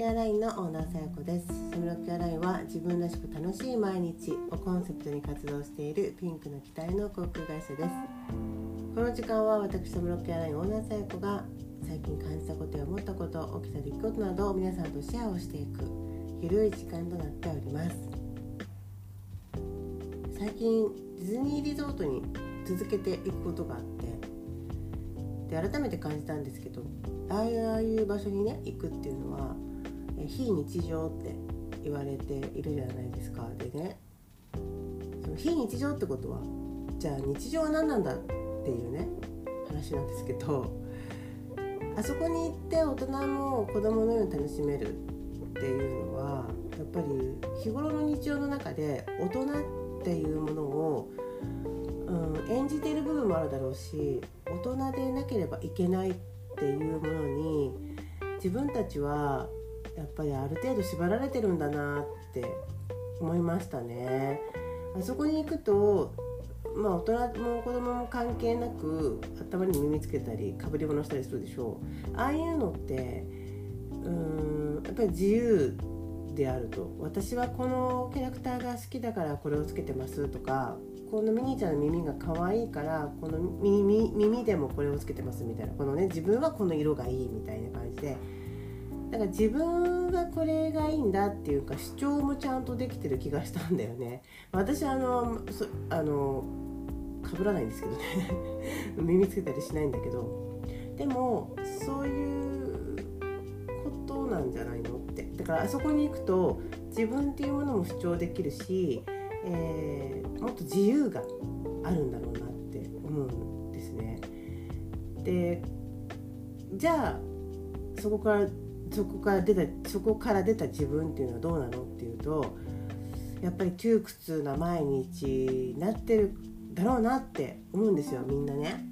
ケアラインのオーナーさやこです。サムロケアラインは自分らしく楽しい毎日をコンセプトに活動しているピンクの機体の航空会社です。この時間は私サムロケアラインオーナーさやこが最近感じたことや思ったこと起きた出来事などを皆さんとシェアをしていくゆるい時間となっております。最近ディズニーリゾートに続けていくことがあってで改めて感じたんですけどああいう場所にね行くっていうのは非日常って言われているじゃないですか。でねその非日常ってことはじゃあ日常は何なんだっていうね話なんですけどあそこに行って大人も子供のように楽しめるっていうのはやっぱり日頃の日常の中で大人っていうものを、うん、演じている部分もあるだろうし大人でなければいけないっていうものに自分たちはやっぱりある程度縛られてるんだなって思いましたね。あそこに行くとまあ大人も子供も関係なく頭に耳つけたりかぶり物したりするでしょうああいうのってうんやっぱり自由であると私はこのキャラクターが好きだからこれをつけてますとかこのミニーちゃんの耳が可愛いからこの耳耳でもこれをつけてますみたいなこのね自分はこの色がいいみたいな感じでだから自分がこれがいいんだっていうか主張もちゃんとできてる気がしたんだよね。私あのあの被らないんですけどね。耳つけたりしないんだけど。でもそういうことなんじゃないのって。だからあそこに行くと自分っていうものも主張できるし、えー、もっと自由があるんだろうなって思うんですね。でじゃあそこからそこから出たそこから出た自分っていうのはどうなのっていうとやっぱり窮屈な毎日になってるだろうなって思うんですよみんなね。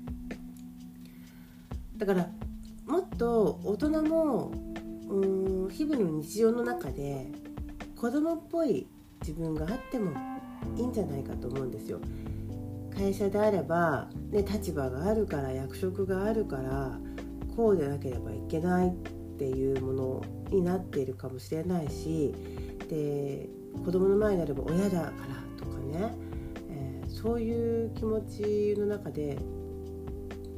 だからもっと大人もうん日々の日常の中で子供っぽい自分があってもいいんじゃないかと思うんですよ。会社であれば、ね、立場があるから役職があるからこうでなければいけない。っていうものになっているかもしれないしで子供の前になれば親だからとかね、えー、そういう気持ちの中で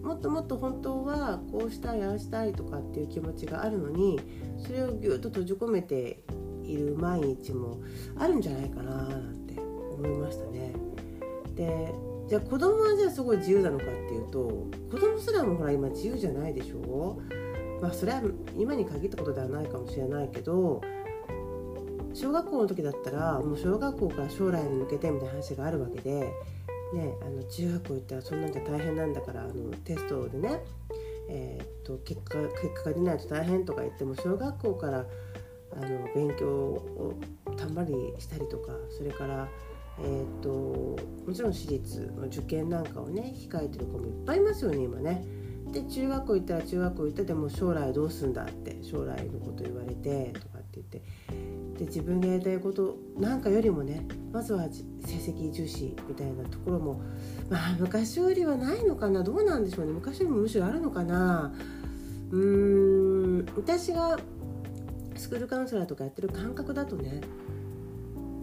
もっともっと本当はこうしたいああしたいとかっていう気持ちがあるのにそれをぎゅっと閉じ込めている毎日もあるんじゃないかななんて思いましたね。でじゃあ子供はじゃあすごい自由なのかっていうと子供すらもほら今自由じゃないでしょ？まあそれは今に限ったことではないかもしれないけど小学校の時だったらもう小学校から将来に向けてみたいな話があるわけで、ね、あの中学校行ったらそんなんじゃ大変なんだからあのテストでね、えー、っと結果結果が出ないと大変とか言っても小学校からあの勉強をたんまりしたりとかそれからえーと、もちろん私立の受験なんかをね控えてる子もいっぱいいますよね今ね。で中学校行ったら中学校行ったでも将来どうすんだって将来のこと言われてとかって言って。で自分がやりたいことなんかよりもねまずは成績重視みたいなところもまあ昔よりはないのかなどうなんでしょうね。昔よりもむしろあるのかな。うーん私がスクールカウンセラーとかやってる感覚だとね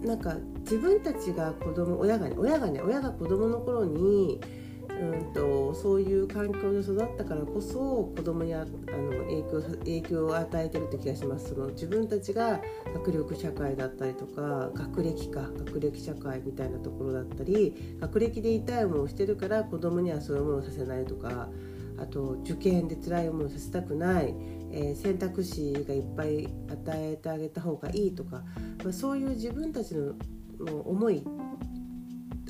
なんか自分たちが子供親がね親がね親が子供の頃にうんとそういう環境で育ったからこそ子供にあの影響影響を与えてるって気がします。その自分たちが学力社会だったりとか学歴か学歴社会みたいなところだったり学歴で痛い思いをしてるから子供にはそういうものをさせないとかあと受験で辛い思いをさせたくない、えー、選択肢がいっぱい与えてあげた方がいいとか、まあ、そういう自分たちの思い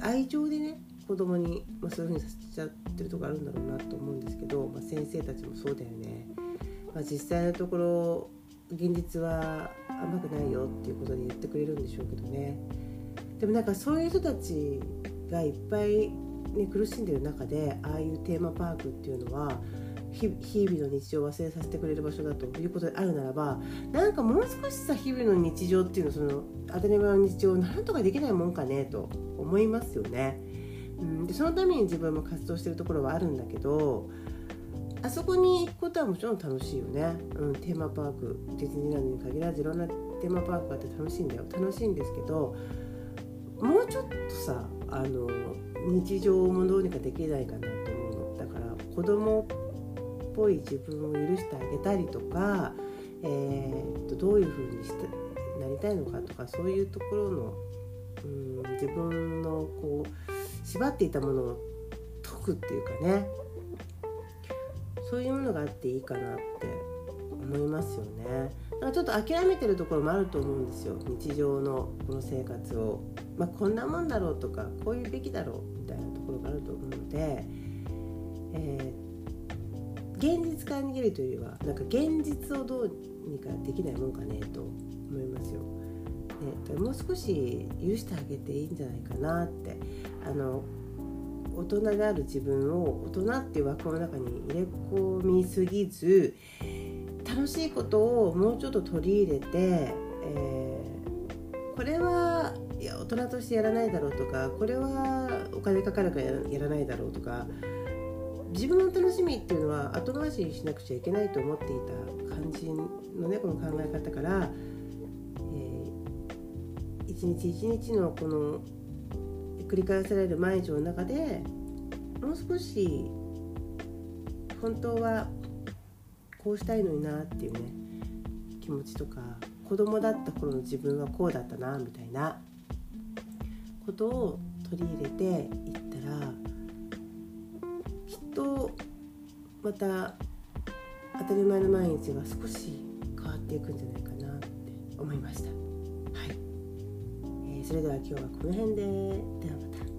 愛情でね子供に、まあ、そういう風にさせちゃってるとこあるんだろうなと思うんですけど、まあ、先生たちもそうだよね、まあ、実際のところ現実は甘くないよっていうことで言ってくれるんでしょうけどねでもなんかそういう人たちがいっぱいね、苦しんでる中でああいうテーマパークっていうのは日々の日常を忘れさせてくれる場所だということであるならばなんかもう少しさ日々の日常っていうのその当たり前の日常をなんとかできないもんかねと思いますよね。うん、でそのために自分も活動してるところはあるんだけどあそこに行くことはもちろん楽しいよね、うん、テーマパークディズニーランドに限らずいろんなテーマパークがあって楽しいんだよ。楽しいんですけどもうちょっとさあの日常もどうにかできないかなと思うの。だから子供っぽい自分を許してあげたりとか、えー、とどういうふうにしてなりたいのかとかそういうところの、うん、自分のこう縛っていたものを解くっていうかねそういうものがあっていいかなって思いますよね。だからちょっと諦めてるところもあると思うんですよ日常のこの生活を。まあ、こんなもんだろうとかこういうべきだろうみたいなところがあると思うので、えー、現実から逃げるというよりはなんか現実をどうにかできないもんかねと思いますよ。ね、もう少し許してあげていいんじゃないかなって。あの大人である自分を大人っていう枠の中に入れ込みすぎず楽しいことをもうちょっと取り入れて、えー、これはいや大人としてやらないだろうとかこれはお金かかるからやらないだろうとか自分の楽しみっていうのは後回しにしなくちゃいけないと思っていた感じのねこの考え方から、一日一日のこの繰り返される毎日の中でもう少し本当はこうしたいのになっていうね気持ちとか子供だった頃の自分はこうだったなみたいなことを取り入れていったらきっとまた当たり前の毎日が少し変わっていくんじゃないかなって思いました。はい、それでは今日はこの辺でではまた。